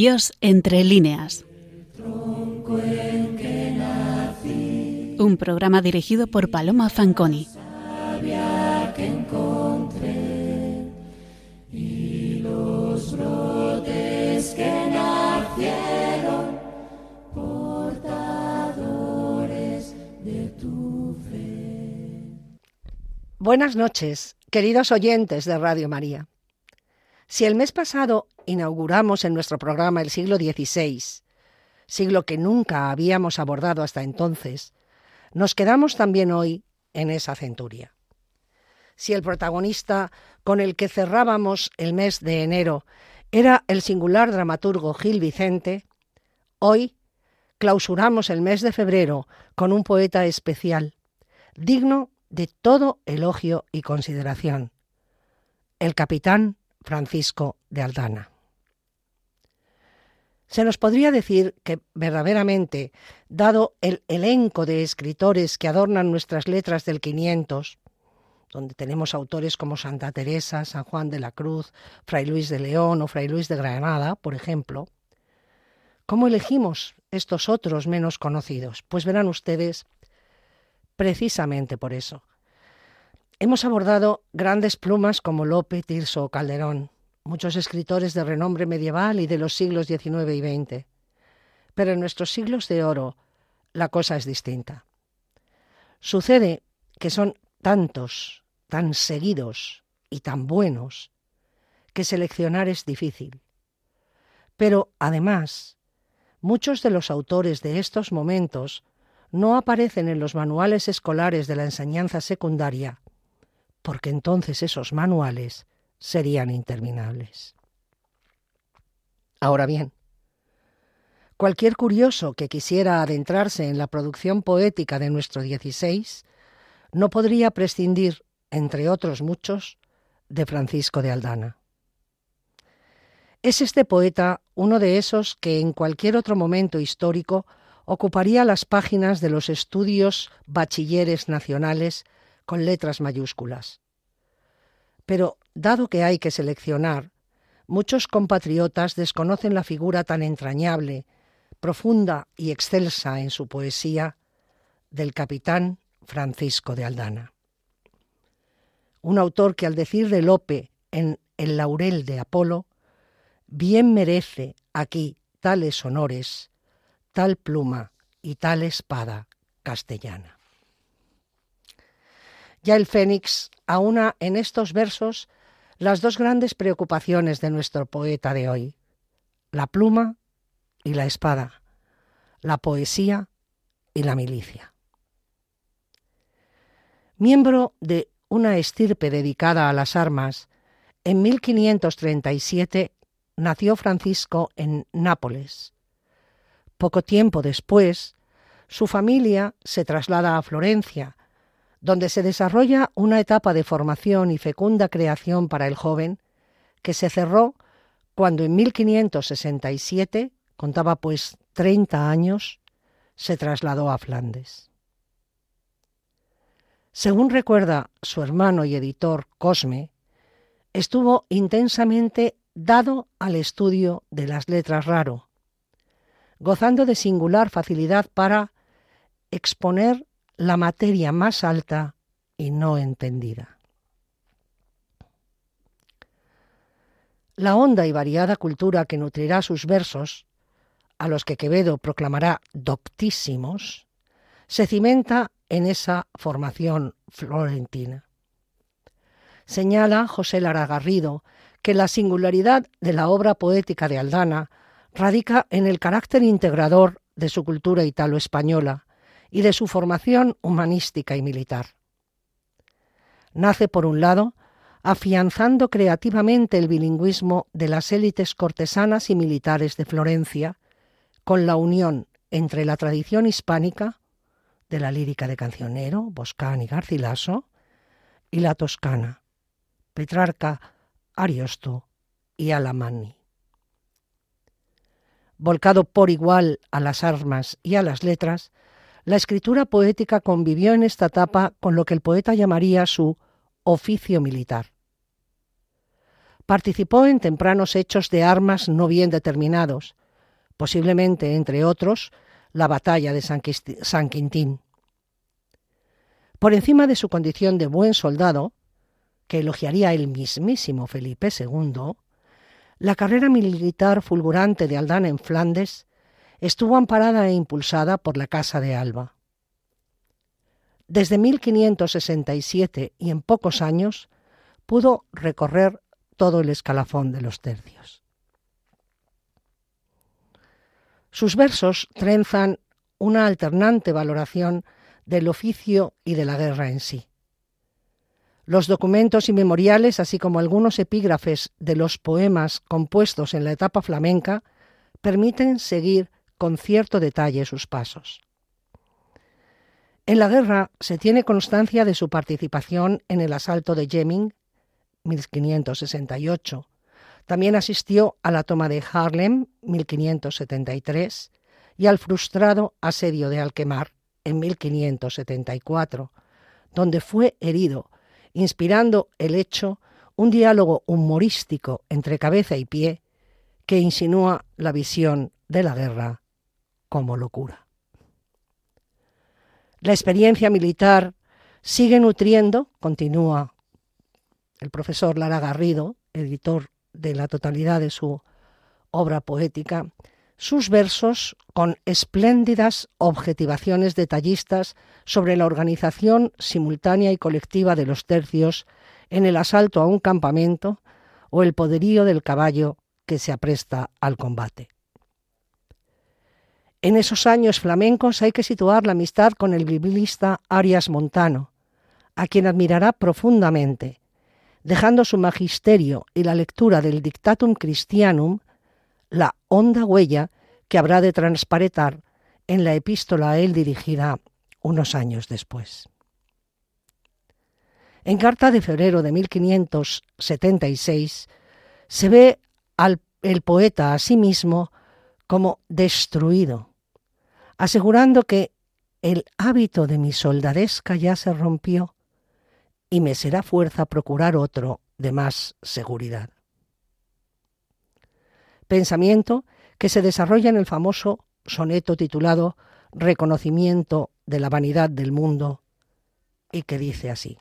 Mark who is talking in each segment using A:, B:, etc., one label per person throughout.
A: Dios entre líneas. Un programa dirigido por Paloma Fanconi.
B: Buenas noches, queridos oyentes de Radio María. Si el mes pasado inauguramos en nuestro programa el siglo XVI, siglo que nunca habíamos abordado hasta entonces, nos quedamos también hoy en esa centuria. Si el protagonista con el que cerrábamos el mes de enero era el singular dramaturgo Gil Vicente, hoy clausuramos el mes de febrero con un poeta especial, digno de todo elogio y consideración, el capitán Francisco de Aldana. Se nos podría decir que verdaderamente, dado el elenco de escritores que adornan nuestras letras del 500, donde tenemos autores como Santa Teresa, San Juan de la Cruz, Fray Luis de León o Fray Luis de Granada, por ejemplo, ¿cómo elegimos estos otros menos conocidos? Pues verán ustedes, precisamente por eso. Hemos abordado grandes plumas como Lope, Tirso o Calderón, muchos escritores de renombre medieval y de los siglos XIX y XX. Pero en nuestros siglos de oro la cosa es distinta. Sucede que son tantos, tan seguidos y tan buenos, que seleccionar es difícil. Pero, además, muchos de los autores de estos momentos no aparecen en los manuales escolares de la enseñanza secundaria, porque entonces esos manuales serían interminables. Ahora bien, cualquier curioso que quisiera adentrarse en la producción poética de nuestro XVI no podría prescindir, entre otros muchos, de Francisco de Aldana. Es este poeta uno de esos que en cualquier otro momento histórico ocuparía las páginas de los estudios bachilleres nacionales con letras mayúsculas. Pero, dado que hay que seleccionar, muchos compatriotas desconocen la figura tan entrañable, profunda y excelsa en su poesía del capitán Francisco de Aldana. Un autor que al decir de Lope en El laurel de Apolo, bien merece aquí tales honores, tal pluma y tal espada castellana. Ya el Fénix aúna en estos versos las dos grandes preocupaciones de nuestro poeta de hoy, la pluma y la espada, la poesía y la milicia. Miembro de una estirpe dedicada a las armas, en 1537 nació Francisco en Nápoles. Poco tiempo después, su familia se traslada a Florencia, donde se desarrolla una etapa de formación y fecunda creación para el joven, que se cerró cuando en 1567, contaba pues 30 años, se trasladó a Flandes. Según recuerda su hermano y editor Cosme, estuvo intensamente dado al estudio de las letras raro, gozando de singular facilidad para exponer la materia más alta y no entendida. La honda y variada cultura que nutrirá sus versos, a los que Quevedo proclamará doctísimos, se cimenta en esa formación florentina. Señala José Lara Garrido que la singularidad de la obra poética de Aldana radica en el carácter integrador de su cultura italo-española, y de su formación humanística y militar. Nace, por un lado, afianzando creativamente el bilingüismo de las élites cortesanas y militares de Florencia, con la unión entre la tradición hispánica, de la lírica de Cancionero, Boscán y Garcilaso, y la toscana, Petrarca, Ariosto y Alamanni. Volcado por igual a las armas y a las letras, la escritura poética convivió en esta etapa con lo que el poeta llamaría su oficio militar. Participó en tempranos hechos de armas no bien determinados, posiblemente, entre otros, la batalla de San Quintín. Por encima de su condición de buen soldado, que elogiaría el mismísimo Felipe II, la carrera militar fulgurante de Aldana en Flandes estuvo amparada e impulsada por la Casa de Alba. Desde 1567 y en pocos años pudo recorrer todo el escalafón de los tercios. Sus versos trenzan una alternante valoración del oficio y de la guerra en sí. Los documentos y memoriales, así como algunos epígrafes de los poemas compuestos en la etapa flamenca, permiten seguir con cierto detalle sus pasos. En la guerra se tiene constancia de su participación en el asalto de Jemming, 1568. También asistió a la toma de Harlem, 1573, y al frustrado asedio de Alquemar, en 1574, donde fue herido, inspirando el hecho un diálogo humorístico entre cabeza y pie que insinúa la visión de la guerra como locura. La experiencia militar sigue nutriendo, continúa el profesor Lara Garrido, editor de la totalidad de su obra poética, sus versos con espléndidas objetivaciones detallistas sobre la organización simultánea y colectiva de los tercios en el asalto a un campamento o el poderío del caballo que se apresta al combate. En esos años flamencos hay que situar la amistad con el biblista Arias Montano, a quien admirará profundamente, dejando su magisterio y la lectura del Dictatum Christianum la honda huella que habrá de transparentar en la epístola a él dirigida unos años después. En carta de febrero de 1576 se ve al el poeta a sí mismo como destruido, asegurando que el hábito de mi soldadesca ya se rompió y me será fuerza procurar otro de más seguridad. Pensamiento que se desarrolla en el famoso soneto titulado Reconocimiento de la vanidad del mundo y que dice así.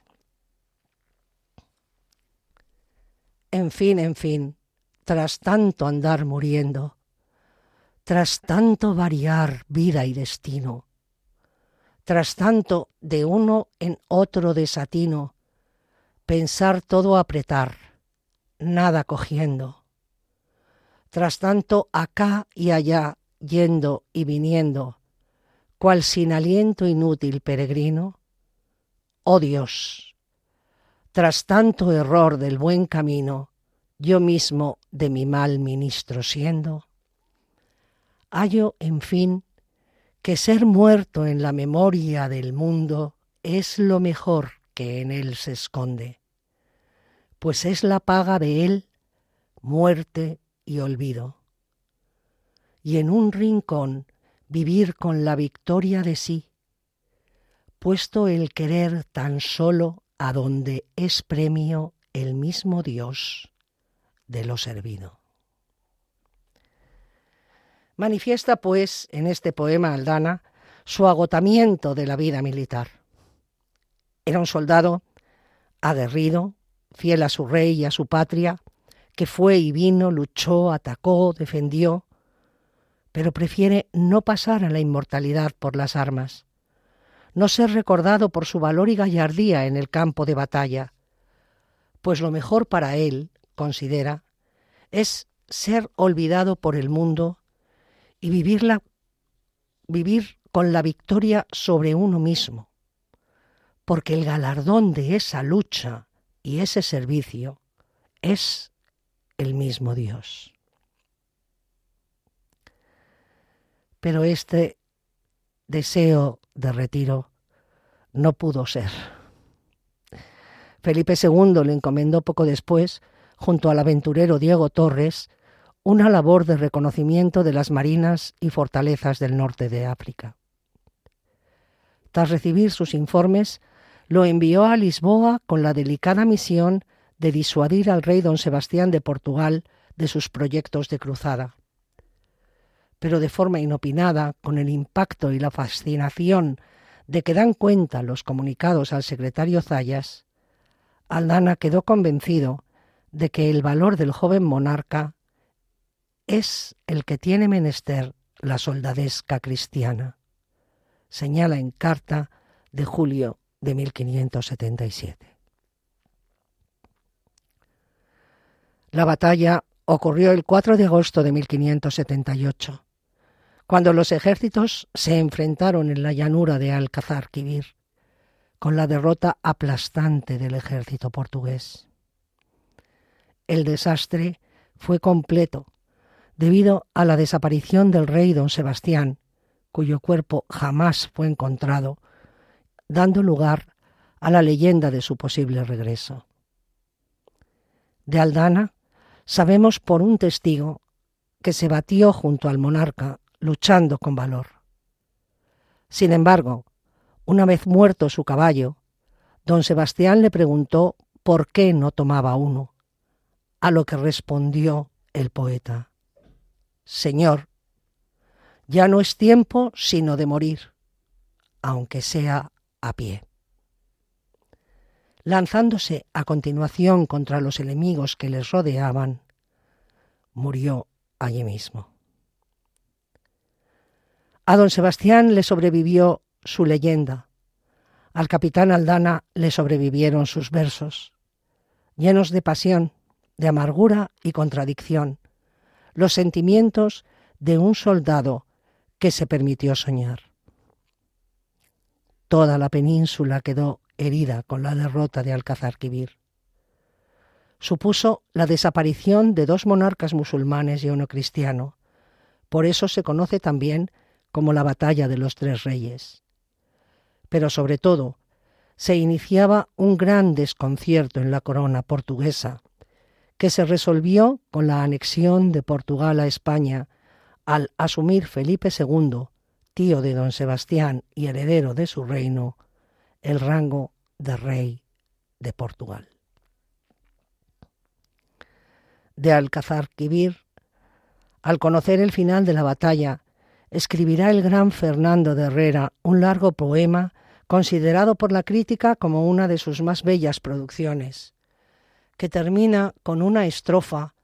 B: En fin, en fin, tras tanto andar muriendo, tras tanto variar vida y destino, tras tanto de uno en otro desatino, pensar todo apretar, nada cogiendo, tras tanto acá y allá yendo y viniendo, cual sin aliento inútil peregrino, oh Dios, tras tanto error del buen camino, yo mismo de mi mal ministro siendo, hallo, en fin, que ser muerto en la memoria del mundo es lo mejor que en él se esconde, pues es la paga de él muerte y olvido. Y en un rincón vivir con la victoria de sí, puesto el querer tan solo a donde es premio el mismo Dios de lo servido. Manifiesta, pues, en este poema Aldana su agotamiento de la vida militar. Era un soldado aguerrido, fiel a su rey y a su patria, que fue y vino, luchó, atacó, defendió, pero prefiere no pasar a la inmortalidad por las armas, no ser recordado por su valor y gallardía en el campo de batalla, pues lo mejor para él considera, es ser olvidado por el mundo y vivirla, vivir con la victoria sobre uno mismo, porque el galardón de esa lucha y ese servicio es el mismo Dios. Pero este deseo de retiro no pudo ser. Felipe II le encomendó poco después junto al aventurero Diego Torres, una labor de reconocimiento de las marinas y fortalezas del norte de África. Tras recibir sus informes, lo envió a Lisboa con la delicada misión de disuadir al rey don Sebastián de Portugal de sus proyectos de cruzada. Pero de forma inopinada, con el impacto y la fascinación de que dan cuenta los comunicados al secretario Zayas, Aldana quedó convencido de que el valor del joven monarca es el que tiene menester la soldadesca cristiana, señala en carta de julio de 1577. La batalla ocurrió el 4 de agosto de 1578, cuando los ejércitos se enfrentaron en la llanura de Alcazar-Quibir, con la derrota aplastante del ejército portugués. El desastre fue completo debido a la desaparición del rey don Sebastián, cuyo cuerpo jamás fue encontrado, dando lugar a la leyenda de su posible regreso. De Aldana sabemos por un testigo que se batió junto al monarca luchando con valor. Sin embargo, una vez muerto su caballo, don Sebastián le preguntó por qué no tomaba uno, a lo que respondió el poeta. Señor, ya no es tiempo sino de morir, aunque sea a pie. Lanzándose a continuación contra los enemigos que les rodeaban, murió allí mismo. A don Sebastián le sobrevivió su leyenda, al capitán Aldana le sobrevivieron sus versos, llenos de pasión, de amargura y contradicción, los sentimientos de un soldado que se permitió soñar. Toda la península quedó herida con la derrota de Alcázar-Quibir. Supuso la desaparición de dos monarcas musulmanes y uno cristiano. Por eso se conoce también como la batalla de los tres reyes. Pero sobre todo, se iniciaba un gran desconcierto en la corona portuguesa, que se resolvió con la anexión de Portugal a España al asumir Felipe II, tío de don Sebastián y heredero de su reino, el rango de rey de Portugal. De Alcázar Quibir, al conocer el final de la batalla, escribirá el gran Fernando de Herrera un largo poema considerado por la crítica como una de sus más bellas producciones que termina con una estrofa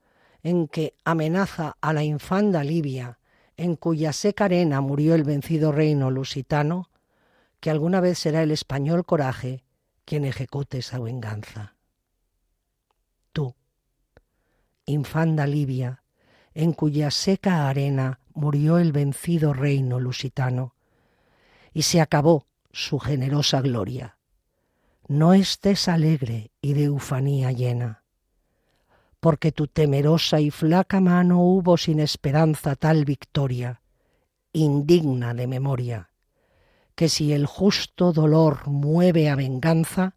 B: en que amenaza a la infanda Libia, en cuya seca arena murió el vencido reino lusitano, que alguna vez será el español coraje quien ejecute esa venganza. Tú, infanda Libia, en cuya seca arena murió el vencido reino lusitano, y se acabó su generosa gloria no estés alegre y de ufanía llena, porque tu temerosa y flaca mano hubo sin esperanza tal victoria, indigna de memoria, que si el justo dolor mueve a venganza,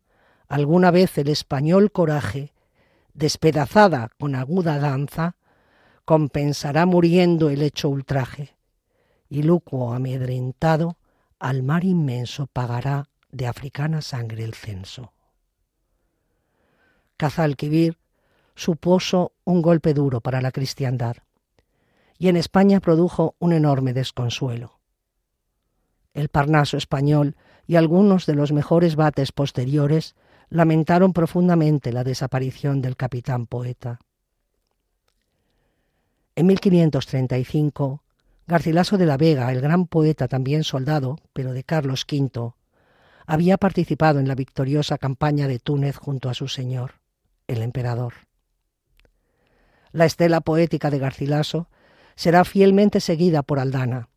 B: alguna vez el español coraje, despedazada con aguda danza, compensará muriendo el hecho ultraje, y Lucuo amedrentado al mar inmenso pagará de africana sangre el censo. Cazalquivir supuso un golpe duro para la cristiandad y en España produjo un enorme desconsuelo. El Parnaso español y algunos de los mejores bates posteriores lamentaron profundamente la desaparición del capitán poeta. En 1535, Garcilaso de la Vega, el gran poeta también soldado, pero de Carlos V, había participado en la victoriosa campaña de Túnez junto a su señor, el emperador. La estela poética de Garcilaso será fielmente seguida por Aldana,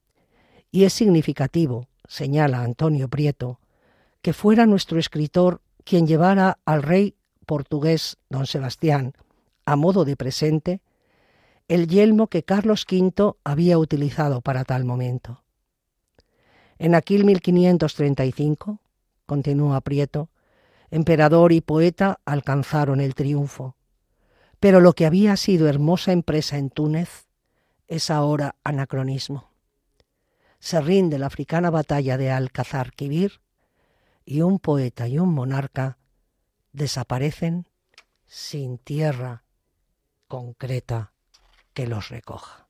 B: y es significativo, señala Antonio Prieto, que fuera nuestro escritor quien llevara al rey portugués don Sebastián, a modo de presente, el yelmo que Carlos V había utilizado para tal momento. En aquel 1535, continúa Prieto, emperador y poeta alcanzaron el triunfo. Pero lo que había sido hermosa empresa en Túnez es ahora anacronismo. Se rinde la africana batalla de Alcázar Quibir y un poeta y un monarca desaparecen sin tierra concreta que los recoja.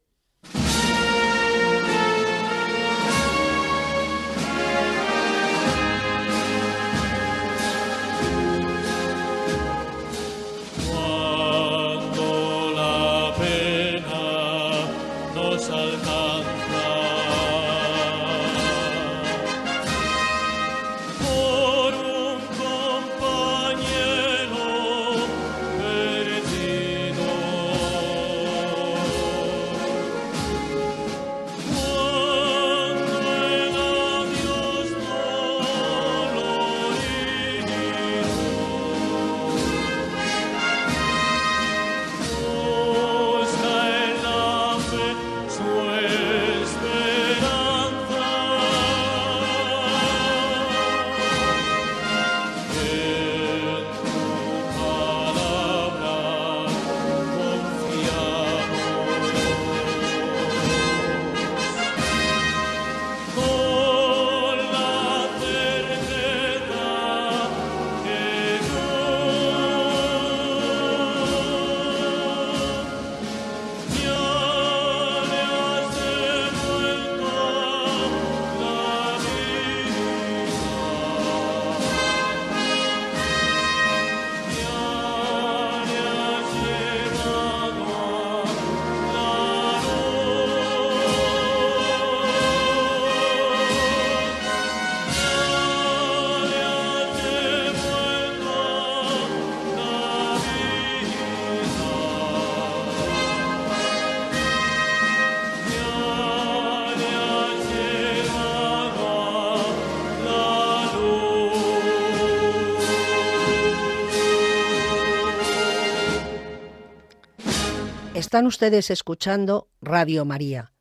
B: Están ustedes escuchando Radio María,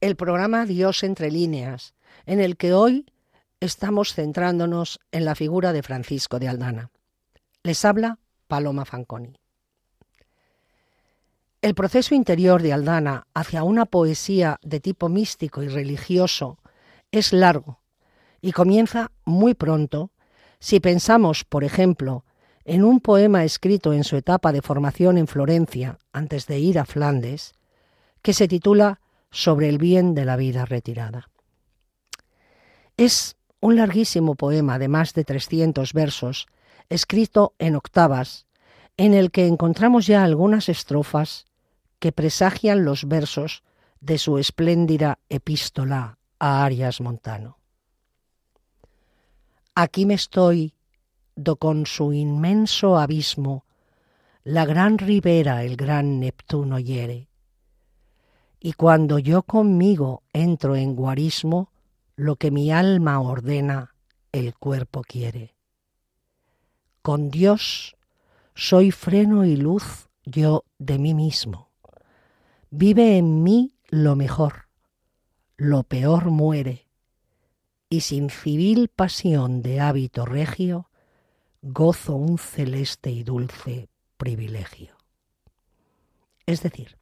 B: el programa Dios entre líneas, en el que hoy estamos centrándonos en la figura de Francisco de Aldana. Les habla Paloma Fanconi. El proceso interior de Aldana hacia una poesía de tipo místico y religioso es largo y comienza muy pronto si pensamos, por ejemplo, en un poema escrito en su etapa de formación en Florencia, antes de ir a Flandes, que se titula Sobre el bien de la vida retirada. Es un larguísimo poema de más de 300 versos, escrito en octavas, en el que encontramos ya algunas estrofas que presagian los versos de su espléndida epístola a Arias Montano. Aquí me estoy con su inmenso abismo la gran ribera el gran Neptuno hiere. Y cuando yo conmigo entro en guarismo, lo que mi alma ordena, el cuerpo quiere. Con Dios soy freno y luz yo de mí mismo. Vive en mí lo mejor, lo peor muere, y sin civil pasión de hábito regio, gozo un celeste y dulce privilegio. Es decir,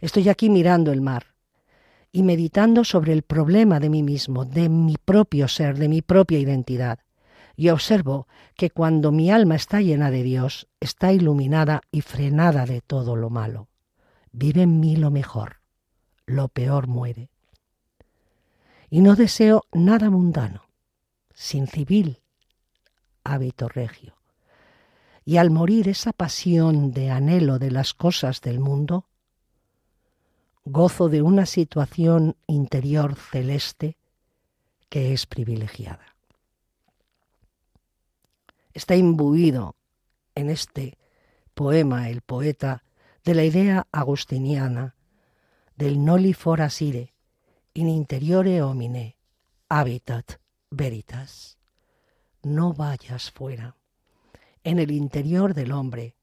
B: estoy aquí mirando el mar y meditando sobre el problema de mí mismo, de mi propio ser, de mi propia identidad, y observo que cuando mi alma está llena de Dios, está iluminada y frenada de todo lo malo. Vive en mí lo mejor, lo peor muere. Y no deseo nada mundano, sin civil, hábito regio. Y al morir esa pasión de anhelo de las cosas del mundo, gozo de una situación interior celeste que es privilegiada. Está imbuido en este poema el poeta de la idea agustiniana del noli forasire in interiore homine habitat veritas no vayas fuera. En el interior del hombre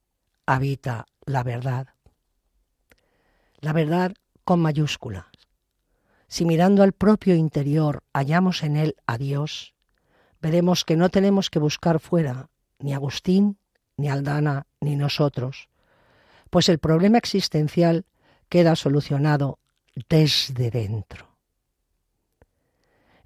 B: habita la verdad. La verdad con mayúsculas. Si mirando al propio interior hallamos en él a Dios, veremos que no tenemos que buscar fuera ni Agustín, ni Aldana, ni nosotros, pues el problema existencial queda solucionado desde dentro.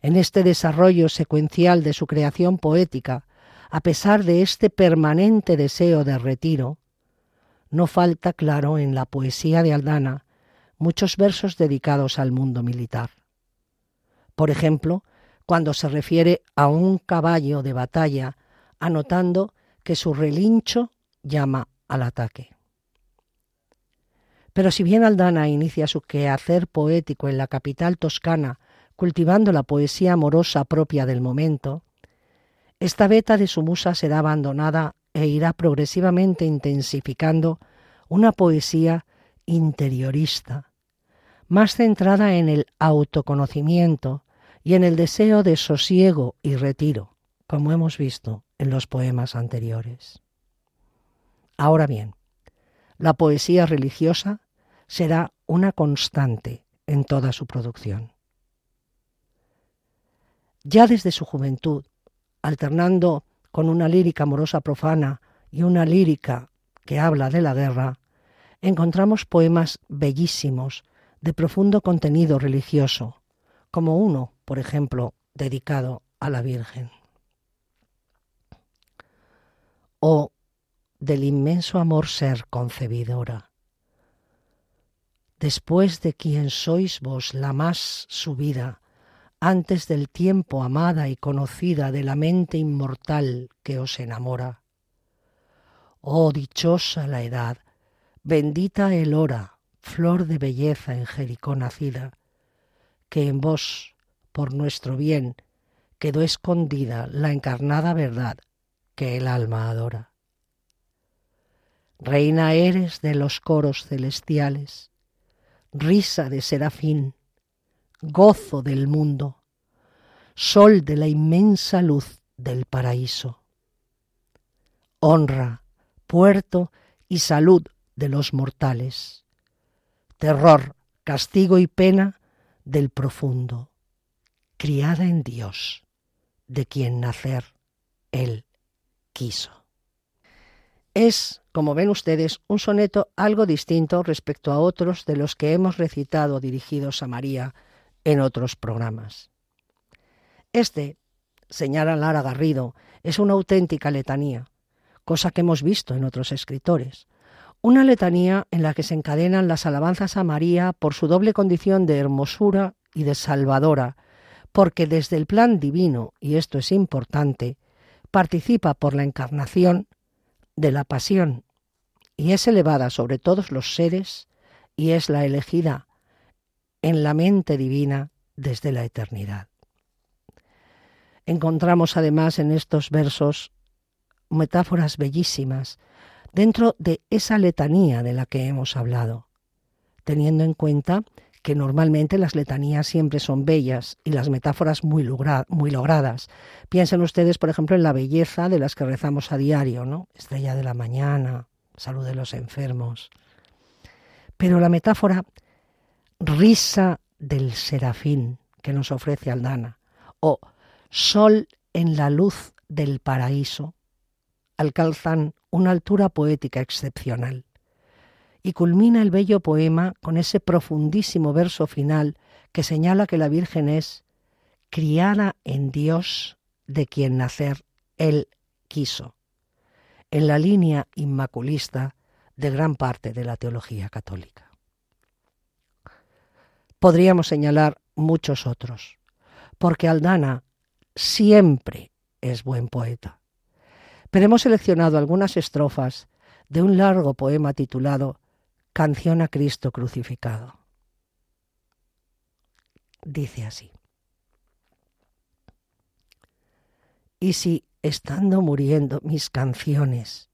B: En este desarrollo secuencial de su creación poética a pesar de este permanente deseo de retiro, no falta, claro, en la poesía de Aldana muchos versos dedicados al mundo militar. Por ejemplo, cuando se refiere a un caballo de batalla, anotando que su relincho llama al ataque. Pero si bien Aldana inicia su quehacer poético en la capital toscana, cultivando la poesía amorosa propia del momento, esta beta de su musa será abandonada e irá progresivamente intensificando una poesía interiorista, más centrada en el autoconocimiento y en el deseo de sosiego y retiro, como hemos visto en los poemas anteriores. Ahora bien, la poesía religiosa será una constante en toda su producción. Ya desde su juventud, alternando con una lírica amorosa profana y una lírica que habla de la guerra, encontramos poemas bellísimos de profundo contenido religioso, como uno, por ejemplo, dedicado a la Virgen. O del inmenso amor ser concebidora. Después de quien sois vos la más subida, antes del tiempo amada y conocida de la mente inmortal que os enamora. Oh dichosa la edad, bendita el hora, flor de belleza en Jericó nacida, que en vos, por nuestro bien, quedó escondida la encarnada verdad que el alma adora. Reina eres de los coros celestiales, risa de serafín, gozo del mundo, sol de la inmensa luz del paraíso. Honra, puerto y salud de los mortales. Terror, castigo y pena del profundo. Criada en Dios, de quien nacer Él quiso. Es, como ven ustedes, un soneto algo distinto respecto a otros de los que hemos recitado dirigidos a María en otros programas. Este, señala Lara Garrido, es una auténtica letanía, cosa que hemos visto en otros escritores. Una letanía en la que se encadenan las alabanzas a María por su doble condición de hermosura y de salvadora, porque desde el plan divino, y esto es importante, participa por la encarnación de la pasión y es elevada sobre todos los seres y es la elegida en la mente divina desde la eternidad. Encontramos además en estos versos metáforas bellísimas dentro de esa letanía de la que hemos hablado, teniendo en cuenta que normalmente las letanías siempre son bellas y las metáforas muy, logradas. Piensen ustedes, por ejemplo, en la belleza de las que rezamos a diario, ¿no? Estrella de la mañana, salud de los enfermos. Pero la metáfora risa del serafín que nos ofrece Aldana, o sol en la luz del paraíso, alcanzan una altura poética excepcional. Y culmina el bello poema con ese profundísimo verso final que señala que la Virgen es criada en Dios de quien nacer Él quiso, en la línea inmaculista de gran parte de la teología católica. Podríamos señalar muchos otros, porque Aldana siempre es buen poeta. Pero hemos seleccionado algunas estrofas de un largo poema titulado Canción a Cristo crucificado. Dice así. Y si, estando muriendo mis canciones,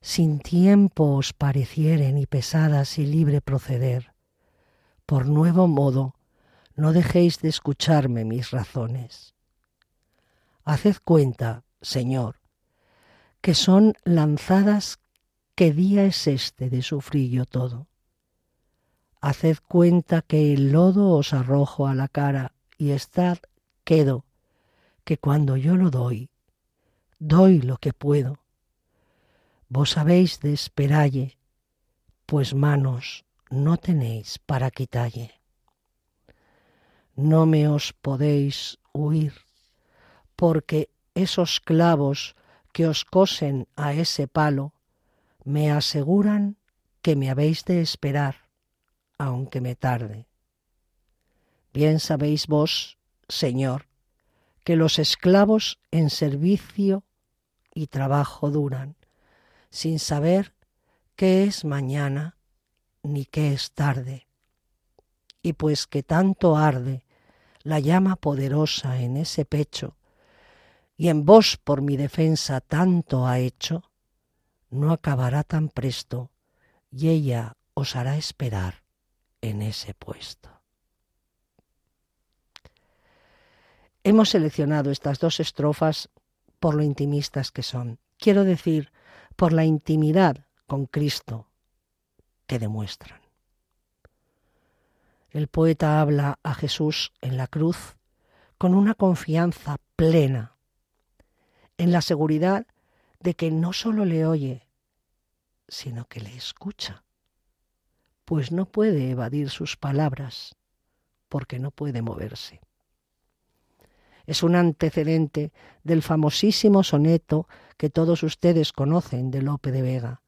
B: sin tiempo os parecieren y pesadas y libre proceder, por nuevo modo, no dejéis de escucharme mis razones Haced cuenta, Señor, que son lanzadas qué día es este de sufrir yo todo. Haced cuenta que el lodo os arrojo a la cara y estad quedo, que cuando yo lo doy, doy lo que puedo. Vos sabéis de esperalle, pues manos no tenéis para quitalle. No me os podéis huir porque esos clavos que os cosen a ese palo me aseguran que me habéis de esperar, aunque me tarde. Bien sabéis vos, Señor, que los esclavos en servicio y trabajo duran, sin saber qué es mañana ni qué es tarde. Y pues que tanto arde la llama poderosa en ese pecho, y en vos por mi defensa tanto ha hecho, no acabará tan presto, y ella os hará esperar en ese puesto. Hemos seleccionado estas dos estrofas por lo intimistas que son. Quiero decir, por la intimidad con Cristo que demuestran. El poeta habla a Jesús en la cruz con una confianza plena, en la seguridad de que no solo le oye, sino que le escucha, pues no puede evadir sus palabras, porque no puede moverse es un antecedente del famosísimo soneto que todos ustedes conocen de Lope de Vega,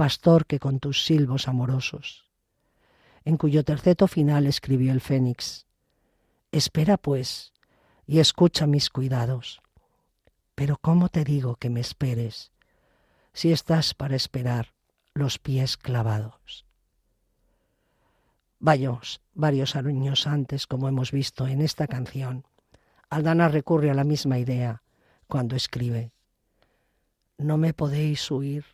B: Pastor que con tus silbos amorosos, en cuyo terceto final escribió el Fénix, Espera pues y escucha mis cuidados. Pero ¿cómo te digo que me esperes si estás para esperar los pies clavados? Varios, varios años antes, como hemos visto en esta canción, Aldana recurre a la misma idea cuando escribe, No me podéis huir,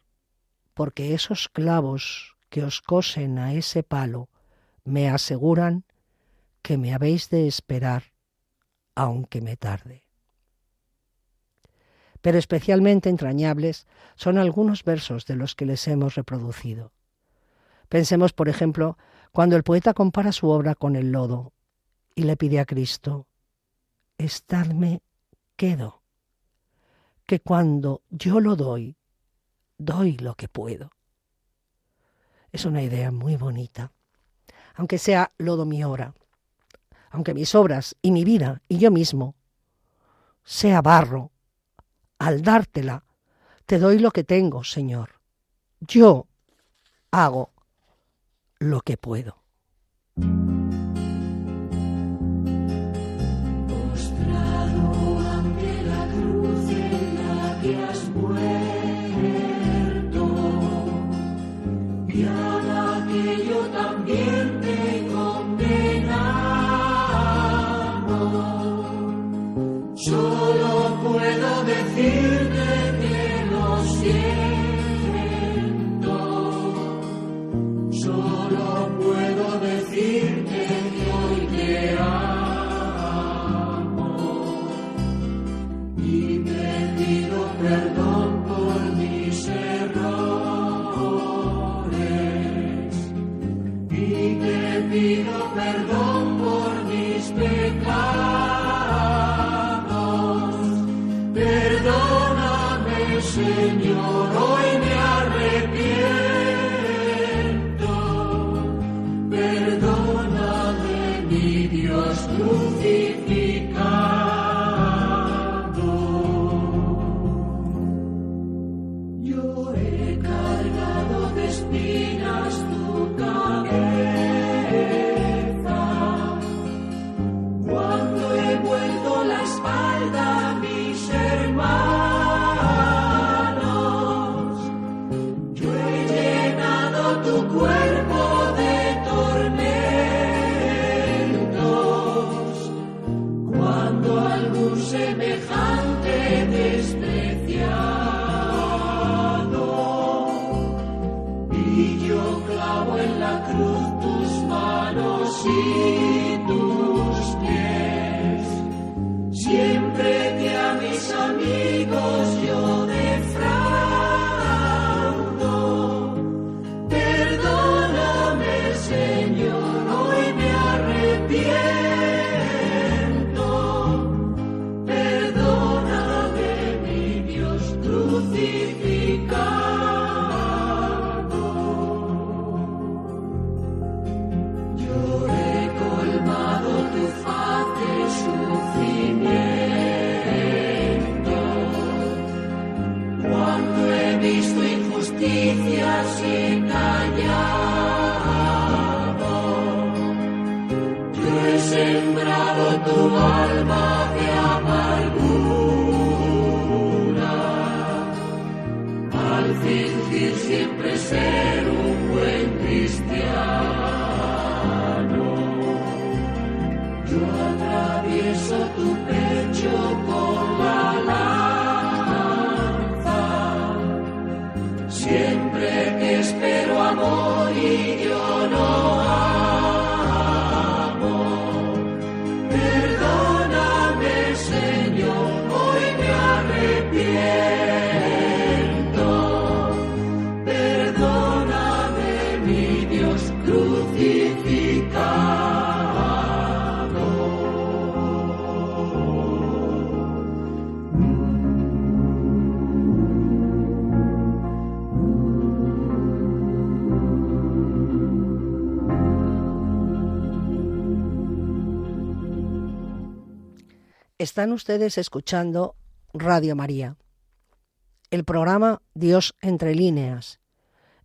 B: porque esos clavos que os cosen a ese palo me aseguran que me habéis de esperar, aunque me tarde. Pero especialmente entrañables son algunos versos de los que les hemos reproducido. Pensemos, por ejemplo, cuando el poeta compara su obra con el lodo y le pide a Cristo, estarme quedo, que cuando yo lo doy, doy lo que puedo. Es una idea muy bonita, aunque sea lodo mi hora, aunque mis obras y mi vida y yo mismo sea barro, al dártela, te doy lo que tengo, Señor. Yo hago lo que puedo. Están ustedes escuchando Radio María, el programa Dios entre líneas,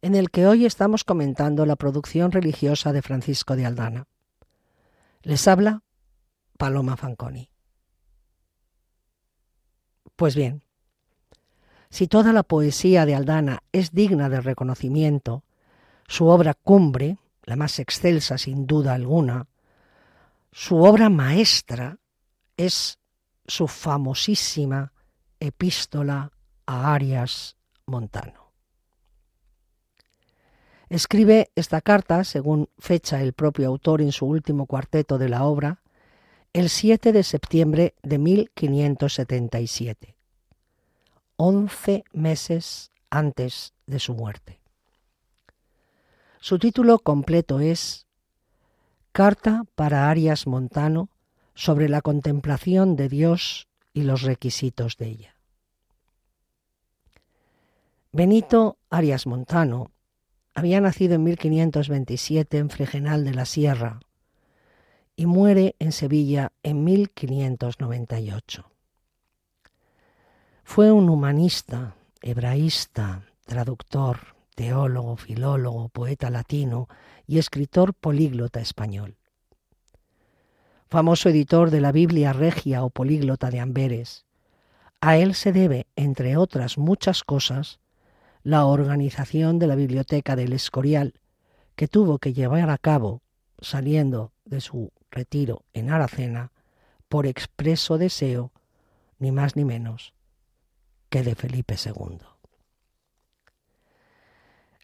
B: en el que hoy estamos comentando la producción religiosa de Francisco de Aldana. Les habla Paloma Fanconi. Pues bien, si toda la poesía de Aldana es digna de reconocimiento, su obra cumbre, la más excelsa sin duda alguna, su obra maestra es su famosísima epístola a Arias Montano. Escribe esta carta, según fecha el propio autor en su último cuarteto de la obra, el 7 de septiembre de 1577, once meses antes de su muerte. Su título completo es Carta para Arias Montano sobre la contemplación de Dios y los requisitos de ella. Benito Arias Montano había nacido en 1527 en Fregenal de la Sierra y muere en Sevilla en 1598. Fue un humanista, hebraísta, traductor, teólogo, filólogo, poeta latino y escritor políglota español famoso editor de la Biblia Regia o Políglota de Amberes. A él se debe, entre otras muchas cosas, la organización de la Biblioteca del Escorial, que tuvo que llevar a cabo, saliendo de su retiro en Aracena, por expreso deseo, ni más ni menos, que de Felipe II.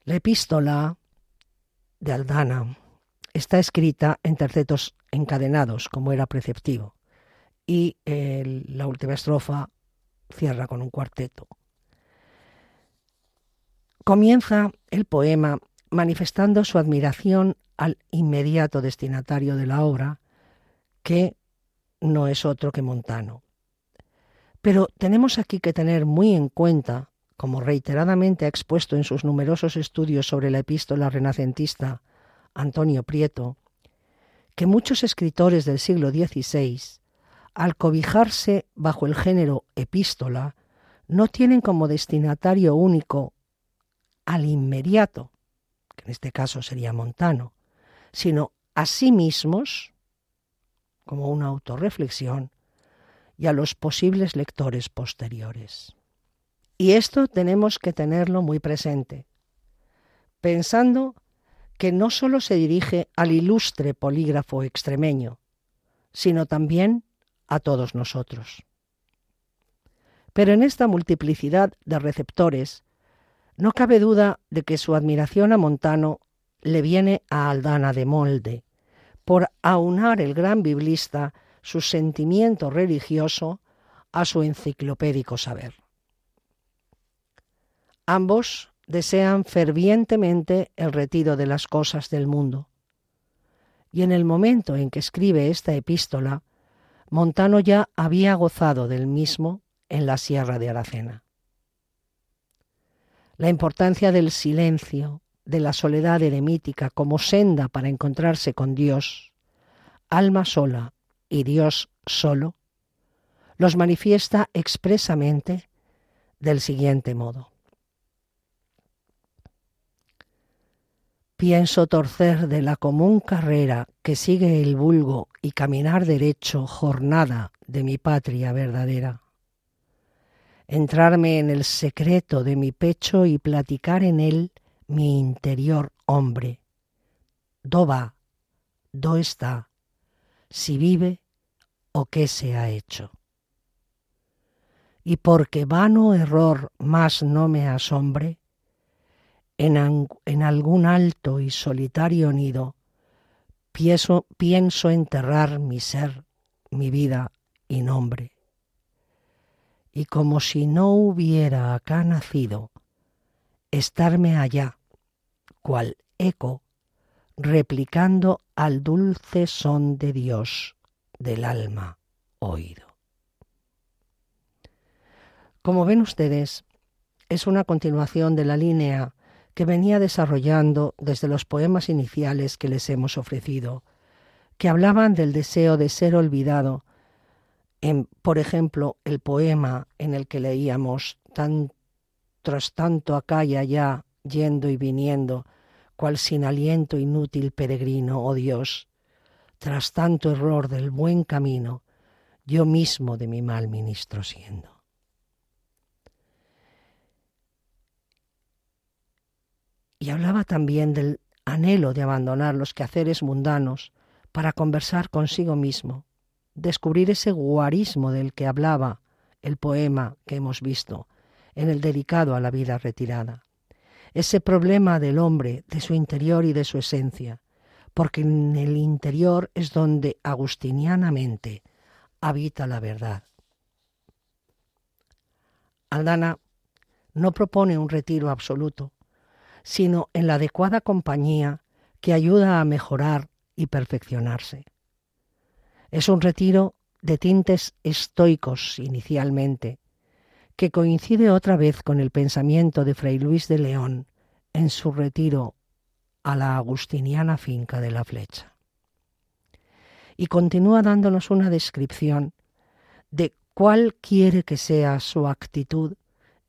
B: La epístola de Aldana está escrita en tercetos encadenados, como era preceptivo, y la última estrofa cierra con un cuarteto. Comienza el poema manifestando su admiración al inmediato destinatario de la obra, que no es otro que Montano. Pero tenemos aquí que tener muy en cuenta, como reiteradamente ha expuesto en sus numerosos estudios sobre la epístola renacentista Antonio Prieto, que muchos escritores del siglo XVI, al cobijarse bajo el género epístola, no tienen como destinatario único al inmediato, que en este caso sería Montano, sino a sí mismos, como una autorreflexión, y a los posibles lectores posteriores. Y esto tenemos que tenerlo muy presente, pensando que no solo se dirige al ilustre polígrafo extremeño, sino también a todos nosotros. Pero en esta multiplicidad de receptores, no cabe duda de que su admiración a Montano le viene a Aldana de molde, por aunar el gran biblista su sentimiento religioso a su enciclopédico saber. Ambos desean fervientemente el retiro de las cosas del mundo. Y en el momento en que escribe esta epístola, Montano ya había gozado del mismo en la Sierra de Aracena. La importancia del silencio, de la soledad eremítica como senda para encontrarse con Dios, alma sola y Dios solo, los manifiesta expresamente del siguiente modo. Pienso torcer de la común carrera que sigue el vulgo y caminar derecho jornada de mi patria verdadera. Entrarme en el secreto de mi pecho y platicar en él mi interior hombre. Do va, do está, si vive o qué se ha hecho. Y porque vano error más no me asombre, en, algún alto y solitario nido, pienso, pienso enterrar mi ser, mi vida y nombre. Y como si no hubiera acá nacido, estarme allá, cual eco, replicando al dulce son de Dios del alma oído. Como ven ustedes, es una continuación de la línea que venía desarrollando desde los poemas iniciales que les hemos ofrecido, que hablaban del deseo de ser olvidado, en, por ejemplo, el poema en el que leíamos tan, tras tanto acá y allá, yendo y viniendo, cual sin aliento inútil peregrino, oh Dios, tras tanto error del buen camino, yo mismo de mi mal ministro siendo. Y hablaba también del anhelo de abandonar los quehaceres mundanos para conversar consigo mismo, descubrir ese guarismo del que hablaba el poema que hemos visto en el dedicado a la vida retirada, ese problema del hombre, de su interior y de su esencia, porque en el interior es donde agustinianamente habita la verdad. Aldana no propone un retiro absoluto, sino en la adecuada compañía que ayuda a mejorar y perfeccionarse. Es un retiro de tintes estoicos inicialmente, que coincide otra vez con el pensamiento de Fray Luis de León en su retiro a la agustiniana finca de la flecha. Y continúa dándonos una descripción de cuál quiere que sea su actitud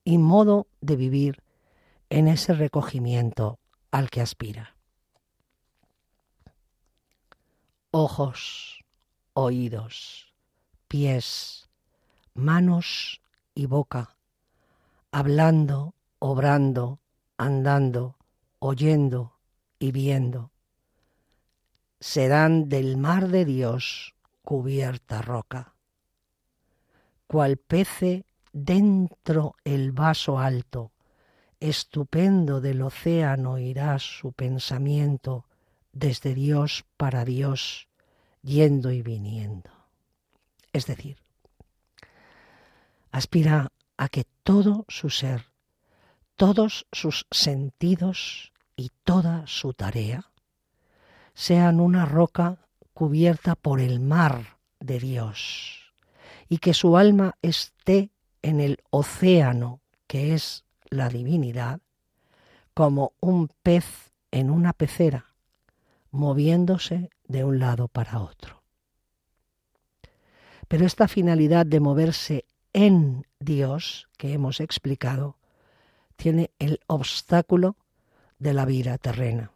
B: y modo de vivir en ese recogimiento al que aspira. Ojos, oídos, pies, manos y boca, hablando, obrando, andando, oyendo y viendo, serán del mar de Dios cubierta roca, cual pece dentro el vaso alto, estupendo del océano irá su pensamiento desde Dios para Dios, yendo y viniendo. Es decir, aspira a que todo su ser, todos sus sentidos y toda su tarea sean una roca cubierta por el mar de Dios y que su alma esté en el océano que es la divinidad como un pez en una pecera, moviéndose de un lado para otro. Pero esta finalidad de moverse en Dios que hemos explicado tiene el obstáculo de la vida terrena.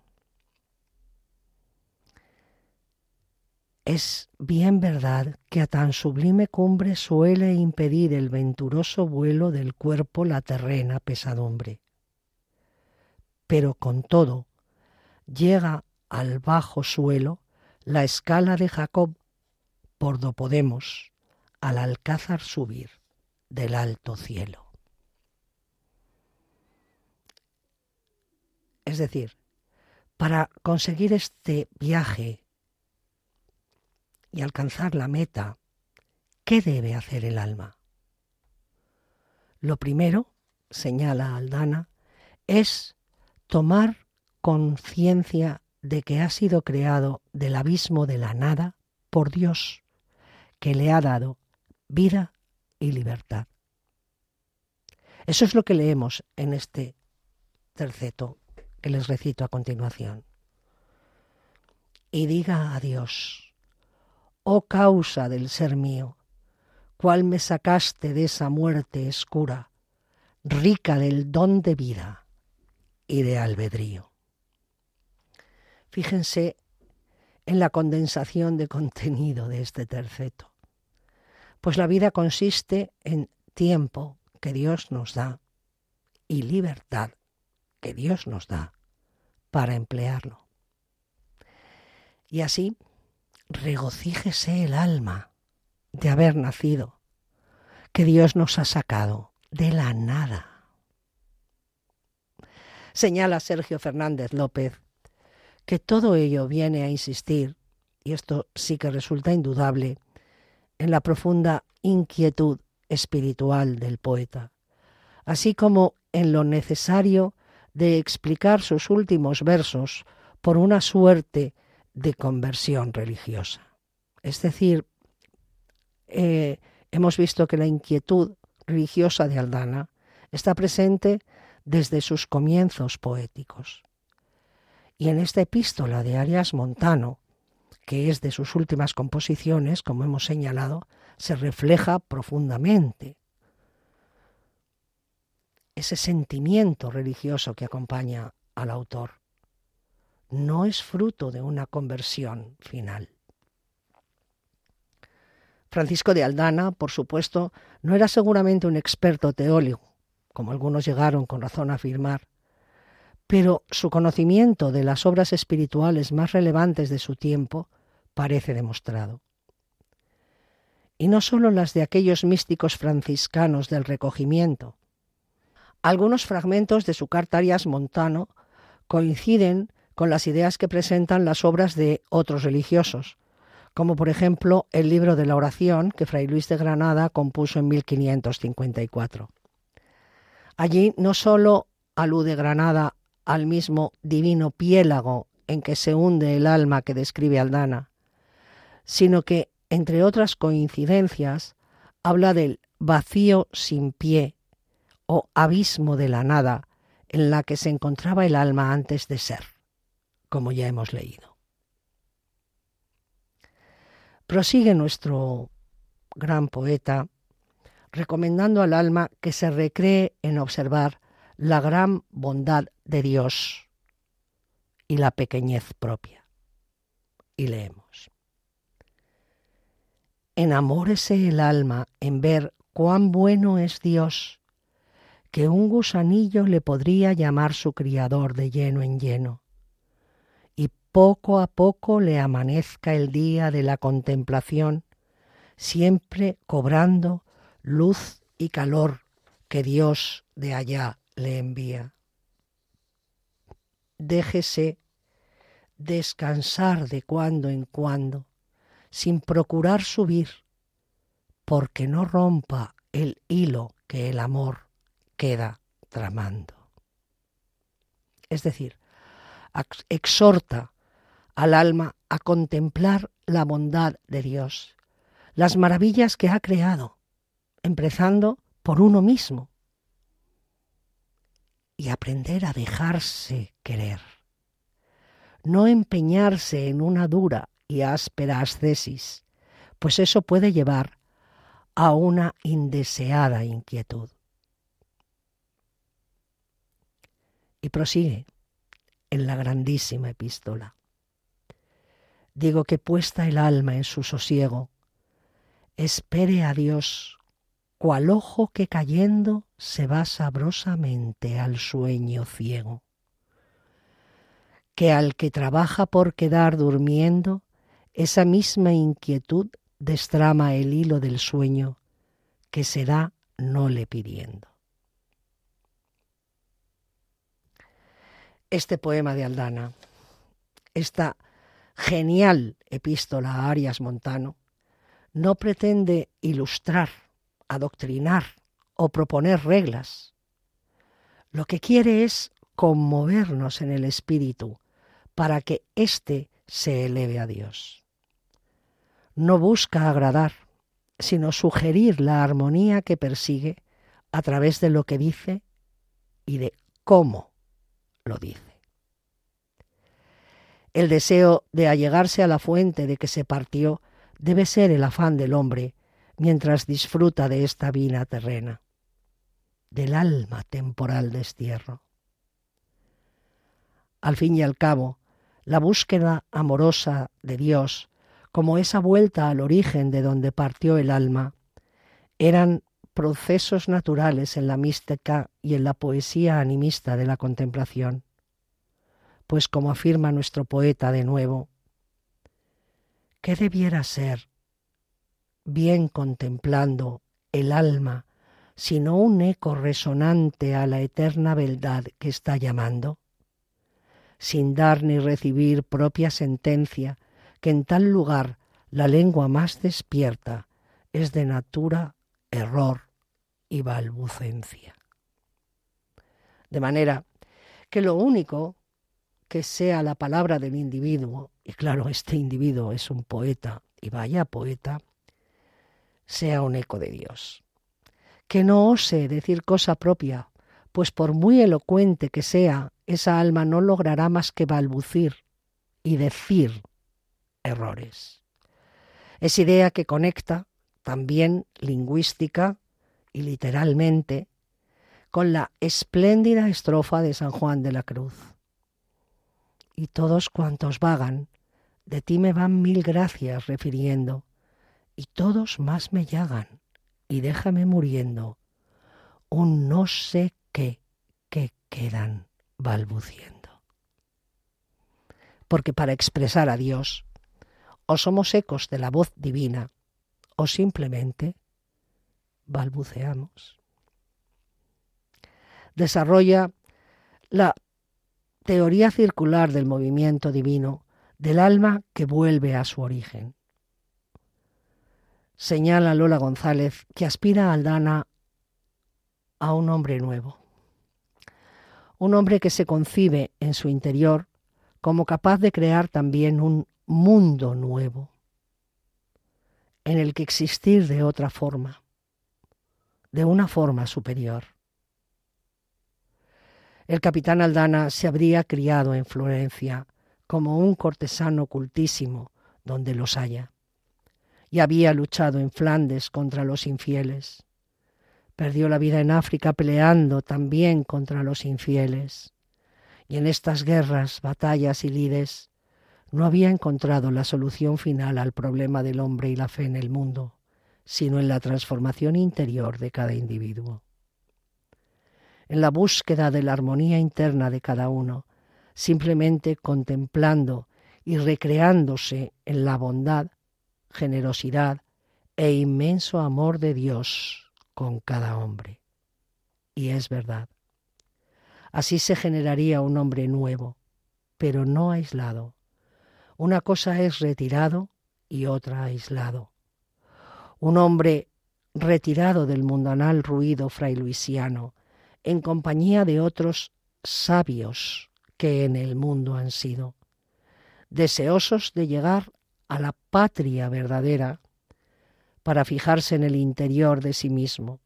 B: Es bien verdad que a tan sublime cumbre suele impedir el venturoso vuelo del cuerpo la terrena pesadumbre. Pero con todo, llega al bajo suelo la escala de Jacob, por do podemos al alcázar subir del alto cielo. Es decir, para conseguir este viaje y alcanzar la meta, ¿qué debe hacer el alma? Lo primero, señala Aldana, es tomar conciencia de que ha sido creado del abismo de la nada por Dios, que le ha dado vida y libertad. Eso es lo que leemos en este terceto que les recito a continuación. Y diga a Dios, oh causa del ser mío, cuál me sacaste de esa muerte escura, rica del don de vida y de albedrío. Fíjense en la condensación de contenido de este terceto. Pues la vida consiste en tiempo que Dios nos da y libertad que Dios nos da para emplearlo. Y así, regocíjese el alma de haber nacido, que Dios nos ha sacado de la nada. Señala Sergio Fernández López que todo ello viene a insistir, y esto sí que resulta indudable, en la profunda inquietud espiritual del poeta, así como en lo necesario de explicar sus últimos versos por una suerte de conversión religiosa. Es decir, eh, hemos visto que la inquietud religiosa de Aldana está presente desde sus comienzos poéticos. Y en esta epístola de Arias Montano, que es de sus últimas composiciones, como hemos señalado, se refleja profundamente ese sentimiento religioso que acompaña al autor. No es fruto de una conversión final. Francisco de Aldana, por supuesto, no era seguramente un experto teólogo, como algunos llegaron con razón a afirmar, pero su conocimiento de las obras espirituales más relevantes de su tiempo parece demostrado. Y no sólo las de aquellos místicos franciscanos del recogimiento. Algunos fragmentos de su carta Arias Montano coinciden con las ideas que presentan las obras de otros religiosos, como por ejemplo el libro de la oración que Fray Luis de Granada compuso en 1554. Allí no sólo alude Granada al mismo divino piélago en que se hunde el alma que describe Aldana, sino que, entre otras coincidencias, habla del vacío sin pie o abismo de la nada en la que se encontraba el alma antes de ser, como ya hemos leído. Prosigue nuestro gran poeta recomendando al alma que se recree en observar la gran bondad de Dios y la pequeñez propia. Y leemos. Enamórese el alma en ver cuán bueno es Dios, que un gusanillo le podría llamar su criador de lleno en lleno, poco a poco le amanezca el día de la contemplación, siempre cobrando luz y calor que Dios de allá le envía. Déjese descansar de cuando en cuando, sin procurar subir, porque no rompa el hilo que el amor queda tramando. Es decir, exhorta al alma a contemplar la bondad de Dios, las maravillas que ha creado, empezando por uno mismo, y aprender a dejarse querer. No empeñarse en una dura y áspera ascesis, pues eso puede llevar a una indeseada inquietud. Y prosigue en la grandísima epístola. Digo que puesta el alma en su sosiego, espere a Dios cual ojo que cayendo se va sabrosamente al sueño ciego, que al que trabaja por quedar durmiendo, esa misma inquietud destrama el hilo del sueño que se da no le pidiendo. Este poema de Aldana, esta genial epístola a Arias Montano, no pretende ilustrar adoctrinar o proponer reglas. Lo que quiere es conmovernos en el espíritu para que éste se eleve a Dios. No busca agradar, sino sugerir la armonía que persigue a través de lo que dice y de cómo lo dice. El deseo de allegarse a la fuente de que se partió debe ser el afán del hombre mientras disfruta de esta vida terrena, del alma temporal destierro. Al fin y al cabo, la búsqueda amorosa de Dios, como esa vuelta al origen de donde partió el alma, eran procesos naturales en la mística y en la poesía animista de la contemplación. Pues como afirma nuestro poeta de nuevo, ¿qué debiera ser, bien contemplando el alma, sino un eco resonante a la eterna verdad que está llamando? Sin dar ni recibir propia sentencia, que en tal lugar la lengua más despierta es de natura error y balbucencia. De manera que lo único que sea la palabra del individuo, y claro, este individuo es un poeta, y vaya poeta, sea un eco de Dios. Que no ose decir cosa propia, pues por muy elocuente que sea, esa alma no logrará más que balbucir y decir errores. Es idea que conecta también lingüística y literalmente, con la espléndida estrofa de San Juan de la Cruz. Y todos cuantos vagan, de ti me van mil gracias refiriendo, y todos más me llagan, y déjame muriendo, un no sé qué que quedan balbuciendo. Porque para expresar a Dios, o somos ecos de la voz divina, o simplemente balbuceamos. Desarrolla la teoría circular del movimiento divino del alma que vuelve a su origen. Señala Lola González que aspira a Aldana a un hombre nuevo, un hombre que se concibe en su interior como capaz de crear también un mundo nuevo, en el que existir de otra forma, de una forma superior. El capitán Aldana se habría criado en Florencia como un cortesano cultísimo donde los haya, y había luchado en Flandes contra los infieles. Perdió la vida en África peleando también contra los infieles. Y en estas guerras, batallas y lides, no había encontrado la solución final al problema del hombre y la fe en el mundo, sino en la transformación interior de cada individuo. En la búsqueda de la armonía interna de cada uno, simplemente contemplando y recreándose en la bondad, generosidad e inmenso amor de Dios con cada hombre. Y es verdad. Así se generaría un hombre nuevo, pero no aislado, una cosa es retirado y otra aislado. Un hombre retirado del mundanal ruido frailuisiano, en compañía de otros sabios que en el mundo han sido, deseosos de llegar a la patria verdadera para fijarse en el interior de sí mismo.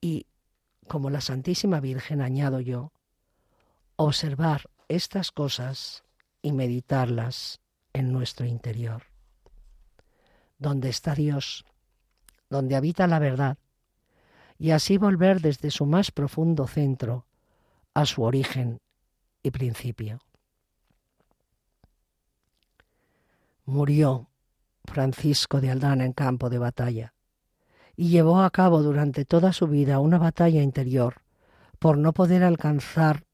B: Y, como la Santísima Virgen, añado yo, observar estas cosas y meditarlas en nuestro interior. Donde está Dios, donde habita la verdad, y así volver desde su más profundo centro a su origen y principio. Murió Francisco de Aldana en campo de batalla y llevó a cabo durante toda su vida una batalla interior por no poder alcanzar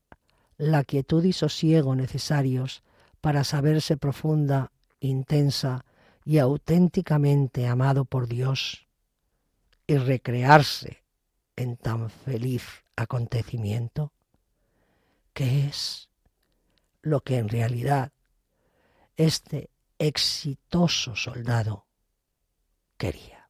B: la quietud y sosiego necesarios para saberse profunda, intensa y auténticamente amado por Dios y recrearse en tan feliz acontecimiento? ¿Qué es lo que en realidad este exitoso soldado quería?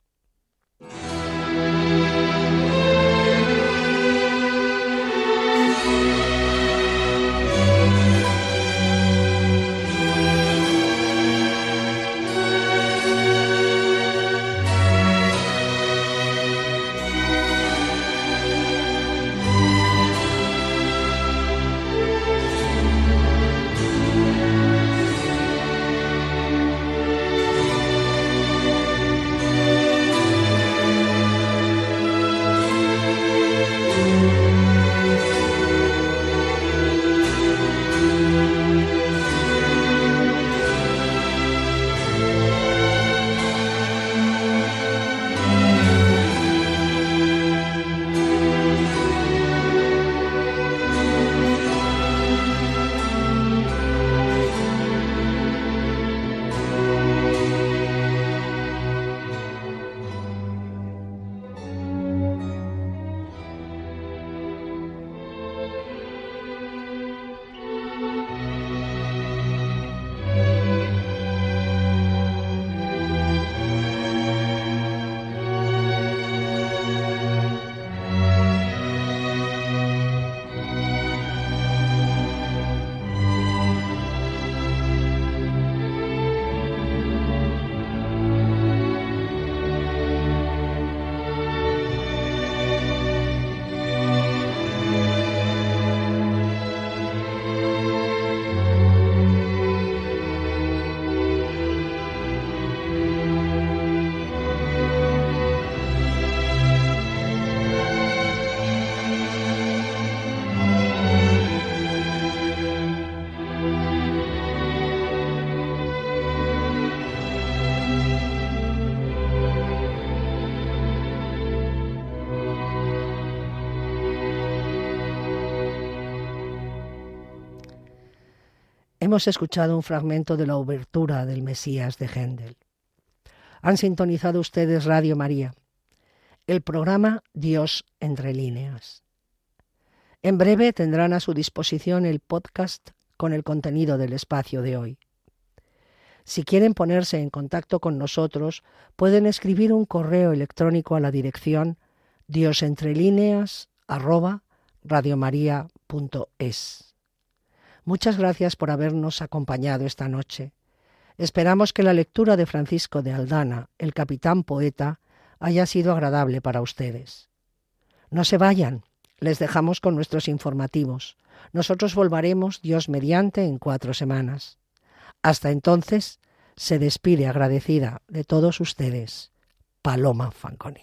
B: Hemos escuchado un fragmento de la obertura del Mesías de Händel. Han sintonizado ustedes Radio María, el programa Dios entre líneas. En breve tendrán a su disposición el podcast con el contenido del espacio de hoy. Si quieren ponerse en contacto con nosotros, pueden escribir un correo electrónico a la dirección diosentrelíneas@radiomaria.es. Muchas gracias por habernos acompañado esta noche. Esperamos que la lectura de Francisco de Aldana, el capitán poeta, haya sido agradable para ustedes. No se vayan, les dejamos con nuestros informativos. Nosotros volveremos, Dios mediante, en cuatro semanas. Hasta entonces, se despide agradecida de todos ustedes, Paloma Fanconi.